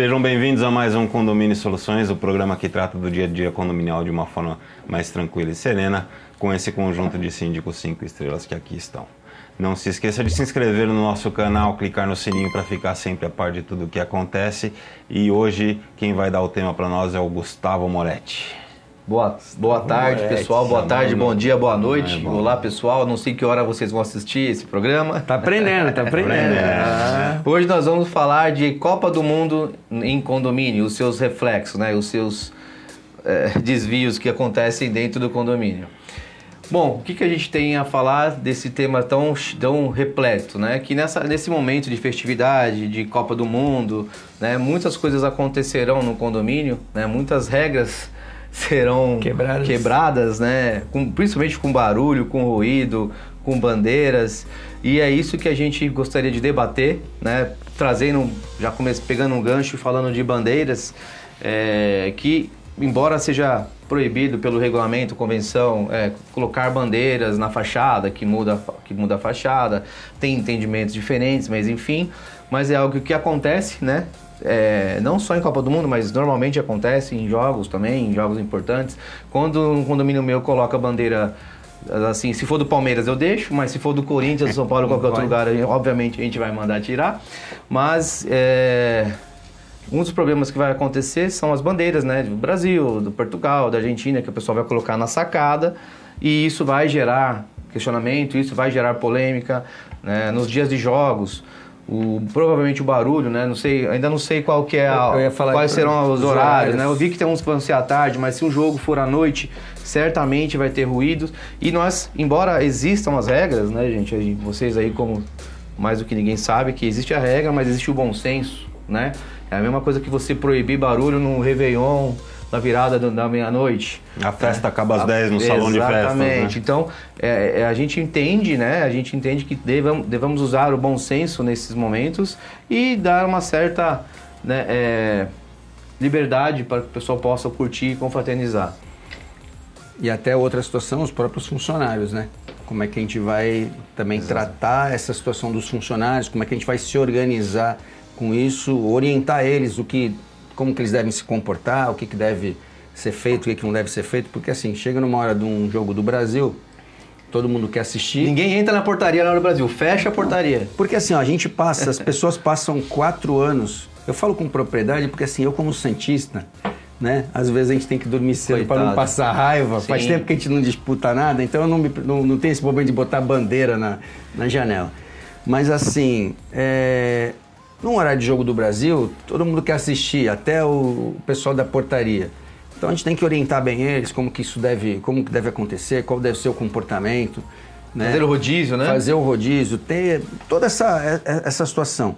Sejam bem-vindos a mais um Condomínio Soluções, o programa que trata do dia a dia condominial de uma forma mais tranquila e serena, com esse conjunto de síndicos cinco estrelas que aqui estão. Não se esqueça de se inscrever no nosso canal, clicar no sininho para ficar sempre a par de tudo o que acontece. E hoje quem vai dar o tema para nós é o Gustavo Moretti. Boa, boa tarde, Moretti, pessoal. Boa tarde, bom dia, boa noite. É Olá, pessoal. Não sei que hora vocês vão assistir esse programa. Tá aprendendo, tá aprendendo. É. Hoje nós vamos falar de Copa do Mundo em condomínio, os seus reflexos, né? Os seus é, desvios que acontecem dentro do condomínio. Bom, o que, que a gente tem a falar desse tema tão, tão repleto, né? Que nessa, nesse momento de festividade, de Copa do Mundo, né? Muitas coisas acontecerão no condomínio, né? Muitas regras serão quebradas, quebradas né? Com, principalmente com barulho, com ruído, com bandeiras. E é isso que a gente gostaria de debater, né? Trazendo, já comece, pegando um gancho falando de bandeiras, é, que embora seja proibido pelo regulamento, convenção, é, colocar bandeiras na fachada, que muda, que muda a fachada, tem entendimentos diferentes, mas enfim, mas é algo que acontece, né? É, não só em Copa do Mundo, mas normalmente acontece em jogos também, em jogos importantes. Quando um condomínio meu coloca a bandeira assim, se for do Palmeiras eu deixo, mas se for do Corinthians, do São Paulo, qualquer outro lugar, obviamente a gente vai mandar tirar. Mas é, um dos problemas que vai acontecer são as bandeiras, né? Do Brasil, do Portugal, da Argentina, que o pessoal vai colocar na sacada e isso vai gerar questionamento, isso vai gerar polêmica né? nos dias de jogos. O, provavelmente o barulho, né? Não sei, ainda não sei qual que é a, quais serão os, horários, né? Eu vi que tem uns que vão ser à tarde, mas se um jogo for à noite, certamente vai ter ruídos. E nós, embora existam as regras, né, gente? Vocês aí como mais do que ninguém sabe que existe a regra, mas existe o bom senso, né? É a mesma coisa que você proibir barulho no Réveillon, na virada da meia-noite. A festa é, acaba às a, 10 no salão de festa. Exatamente. Né? Então, é, é, a gente entende, né? A gente entende que devamos, devemos usar o bom senso nesses momentos e dar uma certa né, é, liberdade para que o pessoal possa curtir e confraternizar. E até outra situação, os próprios funcionários, né? Como é que a gente vai também Exato. tratar essa situação dos funcionários, como é que a gente vai se organizar com isso, orientar eles o que, como que eles devem se comportar, o que, que deve ser feito, o que, que não deve ser feito, porque assim, chega numa hora de um jogo do Brasil, todo mundo quer assistir. Ninguém entra na portaria na hora do Brasil, fecha a portaria. Porque assim, ó, a gente passa, as pessoas passam quatro anos, eu falo com propriedade porque assim, eu como santista, né? Às vezes a gente tem que dormir cedo para não passar raiva. Sim. Faz tempo que a gente não disputa nada, então eu não, me, não, não tenho esse problema de botar bandeira na, na janela. Mas assim, é, num horário de jogo do Brasil, todo mundo quer assistir, até o pessoal da portaria. Então a gente tem que orientar bem eles, como que isso deve, como que deve acontecer, qual deve ser o comportamento. Né? Fazer o rodízio, né? Fazer o rodízio, ter toda essa, essa situação.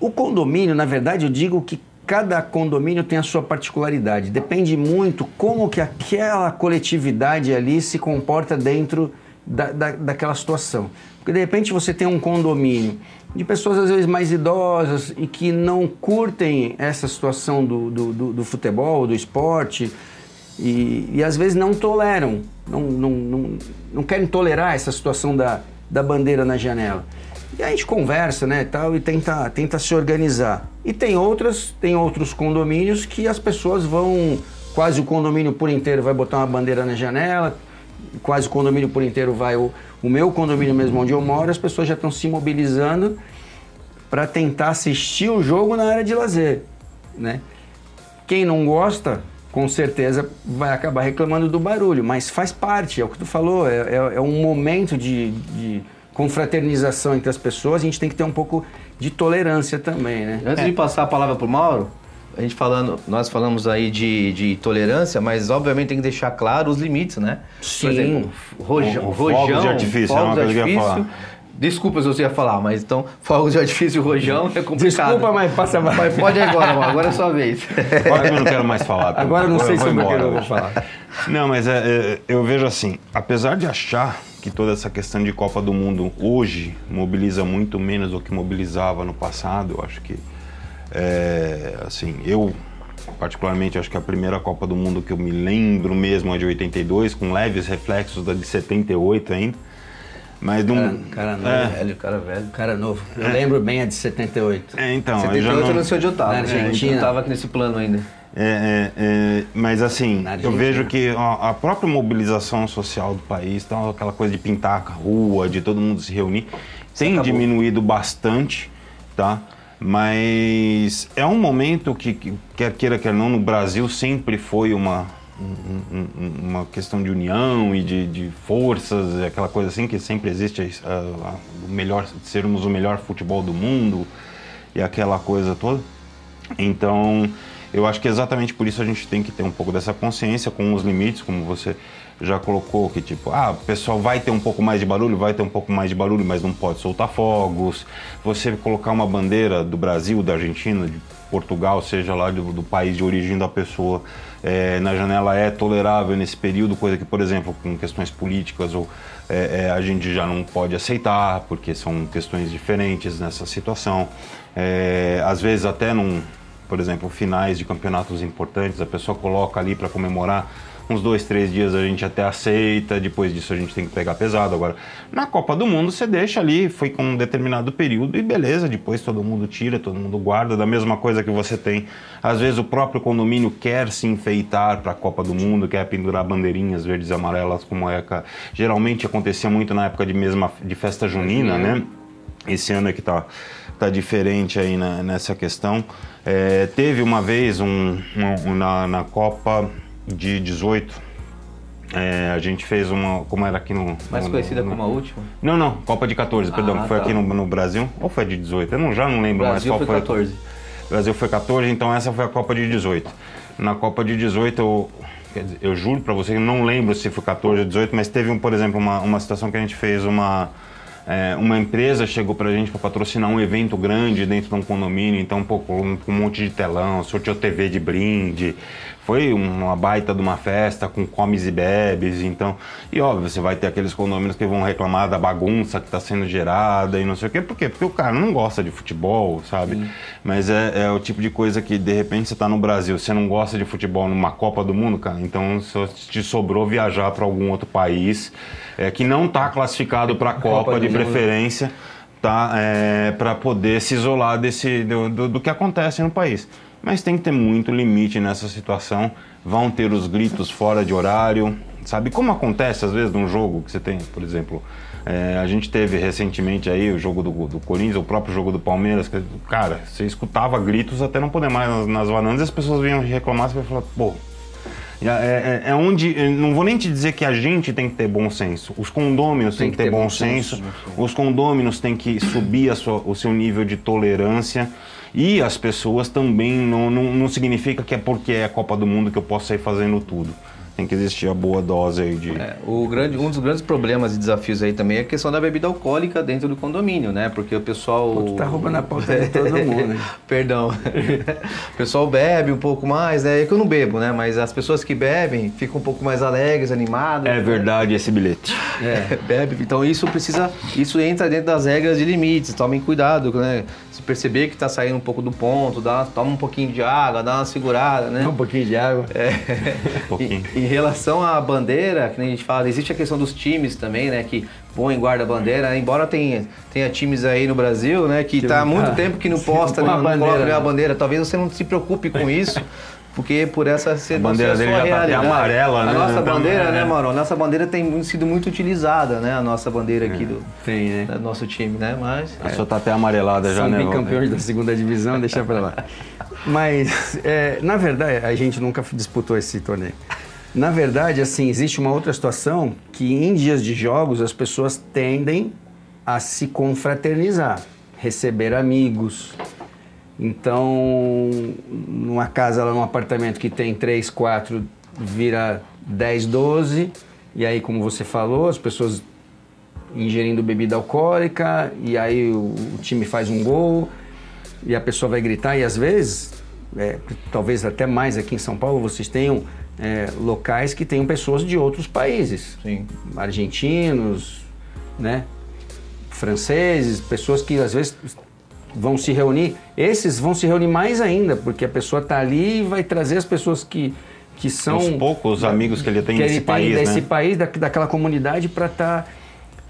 O condomínio, na verdade, eu digo que cada condomínio tem a sua particularidade. Depende muito como que aquela coletividade ali se comporta dentro da, da, daquela situação. Porque de repente você tem um condomínio de pessoas às vezes mais idosas e que não curtem essa situação do, do, do, do futebol, do esporte, e, e, às vezes não toleram, não, não, não, não querem tolerar essa situação da, da bandeira na janela. E a gente conversa, né, tal, e tenta, tenta se organizar. E tem outras, tem outros condomínios que as pessoas vão, quase o condomínio por inteiro vai botar uma bandeira na janela, quase o condomínio por inteiro vai o, o meu condomínio mesmo onde eu moro, as pessoas já estão se mobilizando para tentar assistir o jogo na área de lazer, né? Quem não gosta, com certeza vai acabar reclamando do barulho, mas faz parte, é o que tu falou, é, é, é um momento de, de, confraternização entre as pessoas, a gente tem que ter um pouco de tolerância também, né? Antes é. de passar a palavra para o Mauro, a gente falando, nós falamos aí de, de tolerância, mas obviamente tem que deixar claro os limites, né? Sim. Por exemplo, rojão, o, o rojão fogos de artifício, fogos de artifício. Desculpa se você ia falar, mas então, fogos de artifício e rojão é complicado. Desculpa, mas passa mais. Mas pode agora, mano. agora é a sua vez. Agora eu não quero mais falar. Agora eu não sei sobre o que eu vou falar. Não, mas é, é, eu vejo assim, apesar de achar que toda essa questão de Copa do Mundo hoje mobiliza muito menos do que mobilizava no passado, eu acho que é, assim, eu particularmente acho que a primeira Copa do Mundo que eu me lembro mesmo é de 82, com leves reflexos da de 78 ainda. Mas um. Cara, cara novo. É. Velho, cara velho. Cara novo. Eu lembro bem a de 78. É, então, eu 78 já eu não... não sei onde eu tava. Na Argentina. Eu tava nesse plano ainda. É, é, é, mas assim, eu vejo que a, a própria mobilização social do país, então, aquela coisa de pintar a rua, de todo mundo se reunir, tem acabou. diminuído bastante, tá? Mas é um momento que, que, quer queira, quer não, no Brasil sempre foi uma, um- um- um- uma questão de união e de, de forças, aquela coisa assim que sempre existe, a- o melhor, sermos o melhor futebol do mundo e aquela coisa toda. Então, eu acho que exatamente por isso a gente tem que ter um pouco dessa consciência com os limites, como você já colocou, que tipo, ah, o pessoal vai ter um pouco mais de barulho, vai ter um pouco mais de barulho, mas não pode soltar fogos. Você colocar uma bandeira do Brasil, da Argentina, de Portugal, seja lá do, do país de origem da pessoa, eh, na janela é tolerável nesse período, coisa que, por exemplo, com questões políticas ou eh, eh, a gente já não pode aceitar, porque são questões diferentes nessa situação. Eh, às vezes até num, por exemplo, finais de campeonatos importantes, a pessoa coloca ali para comemorar uns dois, três dias a gente até aceita, depois disso a gente tem que pegar pesado. Agora, na Copa do Mundo você deixa ali, foi com um determinado período e beleza, depois todo mundo tira, todo mundo guarda, da mesma coisa que você tem. Às vezes o próprio condomínio quer se enfeitar para a Copa do Mundo, quer pendurar bandeirinhas verdes e amarelas, como é que geralmente acontecia muito na época de mesma de festa junina, né? Esse ano é que tá, tá diferente aí na- nessa questão. É, teve uma vez um, um- na, na Copa de 18, é, a gente fez uma. Como era aqui no. Mais no- conhecida no- como a última. Não, não, Copa de 14, perdão, Ah, que foi tá. aqui no, no Brasil. Ou foi de 18? Eu não, já não lembro Brasil mais qual foi foi. 14. O Brasil foi 14, então essa foi a Copa de 18. Na Copa de 18, eu, eu juro pra você que não lembro se foi 14 ou 18, mas teve, um, por exemplo, uma, uma situação que a gente fez uma. É, uma empresa chegou pra gente para patrocinar um evento grande dentro de um condomínio, então, pô, com um monte de telão, sorteou TV de brinde, foi uma baita de uma festa com comes e bebes, então, e óbvio, você vai ter aqueles condomínios que vão reclamar da bagunça que está sendo gerada e não sei o quê, por quê? Porque o cara não gosta de futebol, sabe? Mas é, é o tipo de coisa que, de repente, você está no Brasil, você não gosta de futebol numa Copa do Mundo, cara, então só te sobrou viajar para algum outro país é, que não está classificado para a Copa, Copa de preferência, tá? É, para poder se isolar desse, do, do, do que acontece no país. Mas tem que ter muito limite nessa situação. Vão ter os gritos fora de horário, sabe? Como acontece às vezes num jogo que você tem, por exemplo, é, a gente teve recentemente aí o jogo do, do Corinthians, o próprio jogo do Palmeiras, que, cara, você escutava gritos até não poder mais nas, nas varandas e as pessoas vinham reclamar, você vai falar, pô, É, é- é onde. Não vou nem te dizer que a gente tem que ter bom senso. Os condôminos têm que ter bom senso. Os condôminos têm que subir sua- o seu nível de tolerância. E as pessoas também não, não, não significa que é porque é a Copa do Mundo que eu posso sair fazendo tudo. Tem que existir a boa dose aí de. É, o grande, um dos grandes problemas e desafios aí também é a questão da bebida alcoólica dentro do condomínio, né? Porque o pessoal. Pô, tu tá roubando a pauta de todo mundo, né? Perdão. o pessoal bebe um pouco mais, né? É que eu não bebo, né? Mas as pessoas que bebem ficam um pouco mais alegres, animadas. É verdade esse bilhete. É, bebe. Então isso precisa. Isso entra dentro das regras de limites. Tomem cuidado, né? Se perceber que tá saindo um pouco do ponto, dá, toma um pouquinho de água, dá uma segurada, né? Um pouquinho de água. Um pouquinho. Em, em relação à bandeira, que nem a gente fala, existe a questão dos times também, né? Que põem guarda-bandeira, embora tenha, tenha times aí no Brasil, né? Que tá há muito tempo que não posta, né, não bandeira, coloca né? a bandeira. Talvez você não se preocupe com isso. Porque por essa ser bandeira ser dele já tá amarela, a né? nossa Então, bandeira, é. né, Mauro? A nossa bandeira tem sido muito utilizada, né? A nossa bandeira aqui do, Tem, né? do nosso time, né? Mas. A sua tá até amarelada já, São né? bicampeões da segunda divisão, deixa pra lá. Mas, é, na verdade, a gente nunca disputou esse torneio. Na verdade, assim, existe uma outra situação que em dias de jogos as pessoas tendem a se confraternizar, receber amigos. Então, numa casa, lá num apartamento que tem três, quatro, vira 10, 12. E aí, como você falou, as pessoas ingerindo bebida alcoólica e aí o, o time faz um gol e a pessoa vai gritar e às vezes, é, talvez até mais aqui em São Paulo, vocês tenham é, locais que tenham pessoas de outros países, Sim. argentinos, né, franceses, pessoas que às vezes vão se reunir. Esses vão se reunir mais ainda porque a pessoa está ali e vai trazer as pessoas que que são Os poucos amigos que ele tem que nesse ele país, tem desse né? país, da, daquela comunidade para estar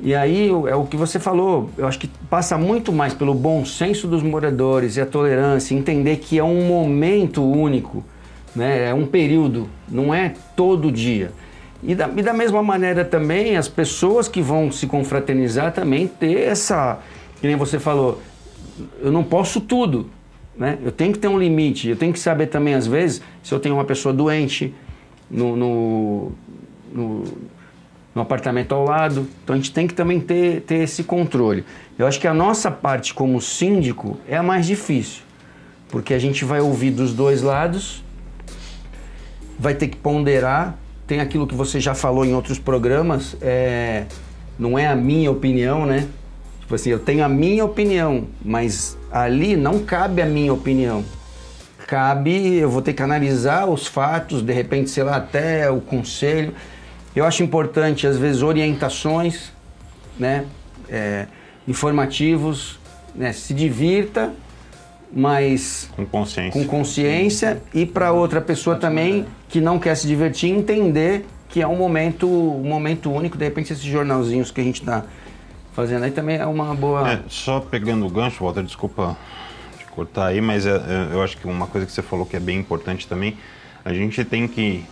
E aí é o que você falou, eu acho que passa muito mais pelo bom senso dos moradores e a tolerância, entender que é um momento único, né? é um período, não é todo dia. E da, e da mesma maneira também as pessoas que vão se confraternizar também ter essa, que nem você falou, eu não posso tudo, né? Eu tenho que ter um limite, eu tenho que saber também às vezes se eu tenho uma pessoa doente no, no, no, no apartamento ao lado, então a gente tem que também ter, ter esse controle. Eu acho que a nossa parte como síndico é a mais difícil, porque a gente vai ouvir dos dois lados, vai ter que ponderar tem aquilo que você já falou em outros programas, é, não é a minha opinião, né? Tipo assim, eu tenho a minha opinião, mas ali não cabe a minha opinião. Cabe, eu vou ter que analisar os fatos, de repente, sei lá, até o conselho. Eu acho importante, às vezes, orientações, né? É, informativos, né? Se divirta, mas com consciência, com consciência e para outra pessoa também que não quer se divertir entender que é um momento um momento único de repente esses jornalzinhos que a gente está fazendo aí também é uma boa é, só pegando o gancho Walter desculpa te cortar aí mas é, é, eu acho que uma coisa que você falou que é bem importante também a gente tem que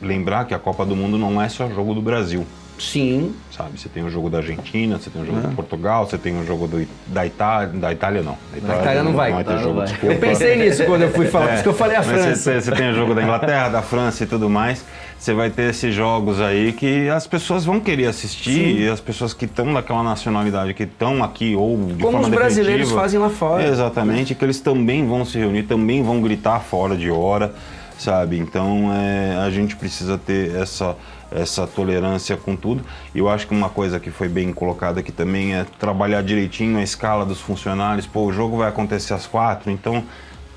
lembrar que a Copa do Mundo não é só jogo do Brasil Sim. Sabe, você tem o jogo da Argentina, você tem o jogo é. de Portugal, você tem o jogo do, da Itália, da Itália não. Da Itália, Itália não, vai. Não vai ter jogo, vai. Eu pensei nisso quando eu fui falar, é, por isso que eu falei a França. Você, você, tem o jogo da Inglaterra, da França e tudo mais. Você vai ter esses jogos aí que as pessoas vão querer assistir Sim. e as pessoas que estão daquela nacionalidade, que estão aqui ou de Como forma os brasileiros fazem lá fora. Exatamente, que eles também vão se reunir, também vão gritar fora de hora, sabe? Então é, a gente precisa ter essa essa tolerância com tudo. E eu acho que uma coisa que foi bem colocada aqui também é trabalhar direitinho a escala dos funcionários. Pô, o jogo vai acontecer às quatro, então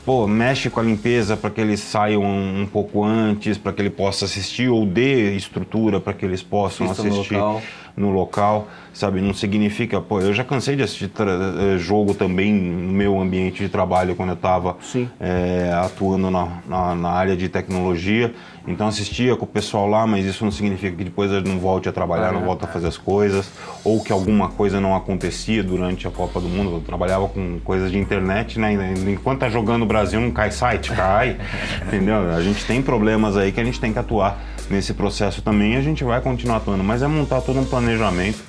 pô, mexe com a limpeza para que eles saiam um, pouco antes, para que ele possa assistir ou dê estrutura para que eles possam assistir. No local no local, sabe? Não significa, pô, eu já cansei de assistir eh, jogo também no meu ambiente de trabalho quando eu estava é, atuando na, na, na, área de tecnologia. Então assistia com o pessoal lá, mas isso não significa que depois eu não volte a trabalhar, ah, não é. volte a fazer as coisas, ou que alguma coisa não acontecia durante a Copa do Mundo. Eu trabalhava com coisas de internet, né? Enquanto tá jogando o Brasil, não cai site, cai, entendeu? A gente tem problemas aí que a gente tem que atuar nesse processo também. A gente vai continuar atuando, mas é montar todo um planejamento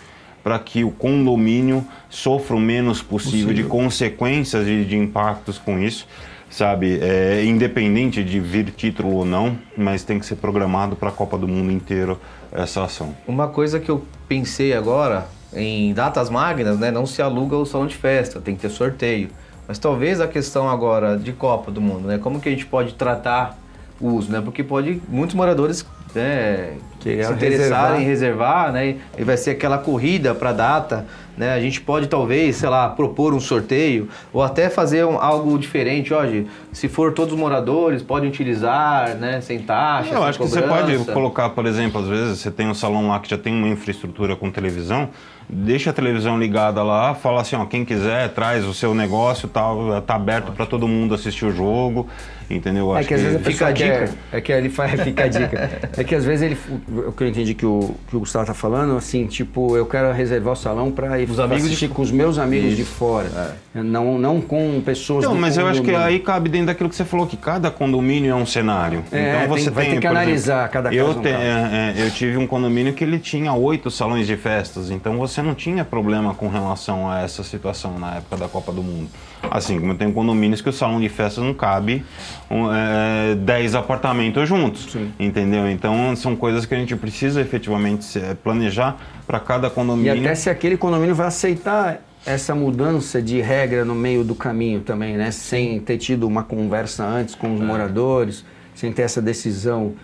para que o condomínio sofra o menos possível, possível. de consequências e de impactos com isso sabe? É, independente de vir título ou não, mas tem que ser programado para a Copa do Mundo inteiro essa ação. Uma coisa que eu pensei agora, em datas magnas, né, não se aluga o salão de festa, tem que ter sorteio. Mas talvez a questão agora de Copa do Mundo, né, como que a gente pode tratar o uso, né? Porque pode muitos moradores né, se interessarem reservar. em reservar, né? E vai ser aquela corrida para a data, né? A gente pode talvez, sei lá, propor um sorteio ou até fazer um, algo diferente, hoje. Se for todos os moradores, podem utilizar, né? Sem taxa, Eu sem acho cobrança. que você pode colocar, por exemplo, às vezes você tem um salão lá que já tem uma infraestrutura com televisão, deixa a televisão ligada lá, fala assim, ó, quem quiser traz o seu negócio, tá, tá aberto para todo mundo assistir o jogo, entendeu? É Acho que às vezes fica a dica. É, é que ele faz, fica a dica. É que às vezes ele, o que eu entendi que o, que o Gustavo tá falando, assim, tipo, eu quero reservar o salão para ir os amigos assistir de... com os meus amigos Isso. de fora, é. não, não com pessoas. Não, mas eu acho que aí cabe dentro daquilo que você falou que cada condomínio é um cenário. É, então você tem, vai tem, ter que analisar exemplo, cada eu caso. Te, é, é, eu tive um condomínio que ele tinha oito salões de festas, então você não tinha problema com relação a essa situação na época da Copa do Mundo. Assim, como eu tenho condomínios que o salão de festas não cabe um, é, 10 apartamentos juntos. Sim. Entendeu? Então são coisas que a gente precisa efetivamente planejar para cada condomínio. E até se aquele condomínio vai aceitar essa mudança de regra no meio do caminho também, né? Sem ter tido uma conversa antes com os é. moradores, sem ter essa decisão.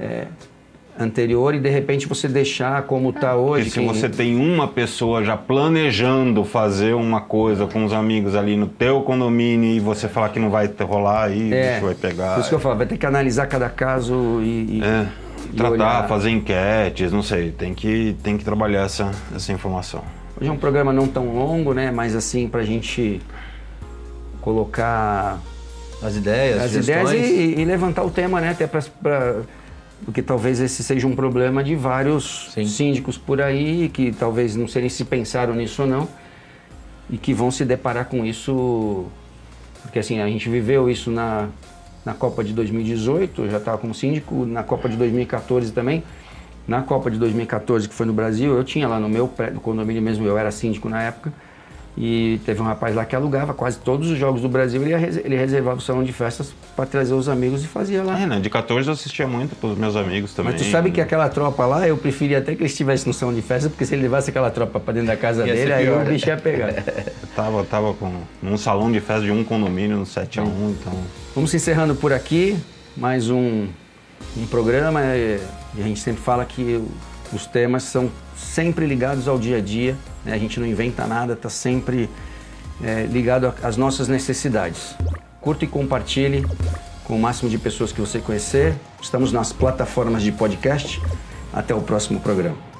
É, anterior e de repente você deixar como está hoje. E se quem... você tem uma pessoa já planejando fazer uma coisa com os amigos ali no teu condomínio e você falar que não vai rolar, aí é, vai pegar. Por isso que eu falo, vai ter que analisar cada caso e. e é, tratar, olhar. fazer enquetes, não sei, tem que, tem que trabalhar essa, essa informação. Hoje é um programa não tão longo, né? Mas assim, para a gente colocar as ideias, as ideias e, e, levantar o tema, né? Até para porque talvez esse seja um problema de vários Sim. síndicos por aí, que talvez não sei nem se pensaram nisso ou não, e que vão se deparar com isso, porque assim, a gente viveu isso na, na Copa de 2018, eu já estava como síndico, na Copa de 2014 também, na Copa de 2014, que foi no Brasil, eu tinha lá no meu no condomínio mesmo, eu era síndico na época, e teve um rapaz lá que alugava quase todos os jogos do Brasil, ele, ele reservava o salão de festas para trazer os amigos e fazia lá. É, né? De 14 eu assistia muito pros meus amigos também. Mas tu sabe que aquela tropa lá, eu preferia até que ele estivesse no salão de festa, porque se ele levasse aquela tropa para dentro da casa Ia dele, aí o bicho ia pegar. Eu tava, tava com num salão de festa de um condomínio no 7x1, então. Vamos encerrando por aqui, mais um, um programa. E a gente sempre fala que os temas são sempre ligados ao dia a dia, né? a gente não inventa nada, está sempre é, ligado às nossas necessidades. Curta e compartilhe com o máximo de pessoas que você conhecer. Estamos nas plataformas de podcast. Até o próximo programa.